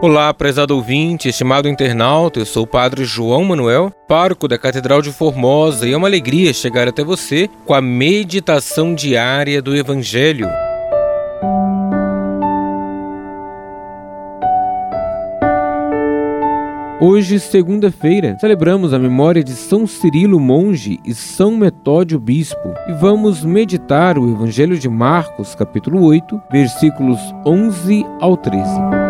Olá, prezado ouvinte, estimado internauta, eu sou o Padre João Manuel, pároco da Catedral de Formosa, e é uma alegria chegar até você com a meditação diária do Evangelho. Hoje, segunda-feira, celebramos a memória de São Cirilo Monge e São Metódio Bispo e vamos meditar o Evangelho de Marcos, capítulo 8, versículos 11 ao 13.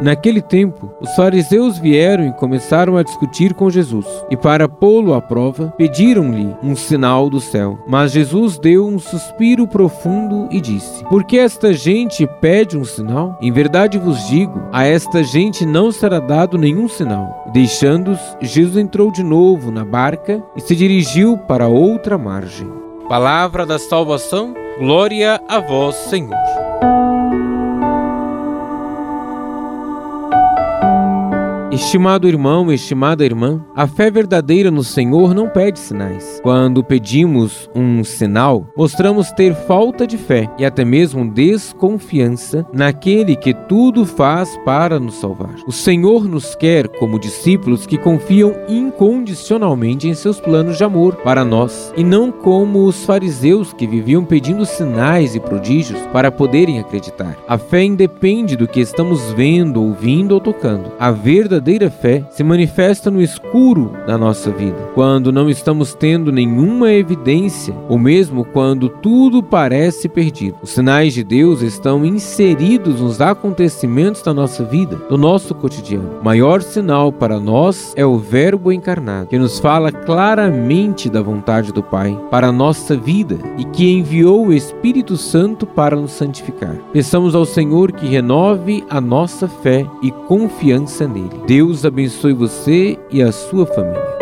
Naquele tempo, os fariseus vieram e começaram a discutir com Jesus, e para pô-lo à prova, pediram-lhe um sinal do céu. Mas Jesus deu um suspiro profundo e disse: Por que esta gente pede um sinal? Em verdade vos digo, a esta gente não será dado nenhum sinal. Deixando-os, Jesus entrou de novo na barca e se dirigiu para outra margem. Palavra da salvação, glória a vós, Senhor. Estimado irmão, estimada irmã, a fé verdadeira no Senhor não pede sinais. Quando pedimos um sinal, mostramos ter falta de fé e até mesmo desconfiança naquele que tudo faz para nos salvar. O Senhor nos quer como discípulos que confiam incondicionalmente em seus planos de amor para nós e não como os fariseus que viviam pedindo sinais e prodígios para poderem acreditar. A fé independe do que estamos vendo, ouvindo ou tocando. A verdadeira verdadeira fé se manifesta no escuro da nossa vida, quando não estamos tendo nenhuma evidência, ou mesmo quando tudo parece perdido. Os sinais de Deus estão inseridos nos acontecimentos da nossa vida, do nosso cotidiano. O maior sinal para nós é o Verbo encarnado, que nos fala claramente da vontade do Pai para a nossa vida e que enviou o Espírito Santo para nos santificar. Peçamos ao Senhor que renove a nossa fé e confiança nele. Deus abençoe você e a sua família.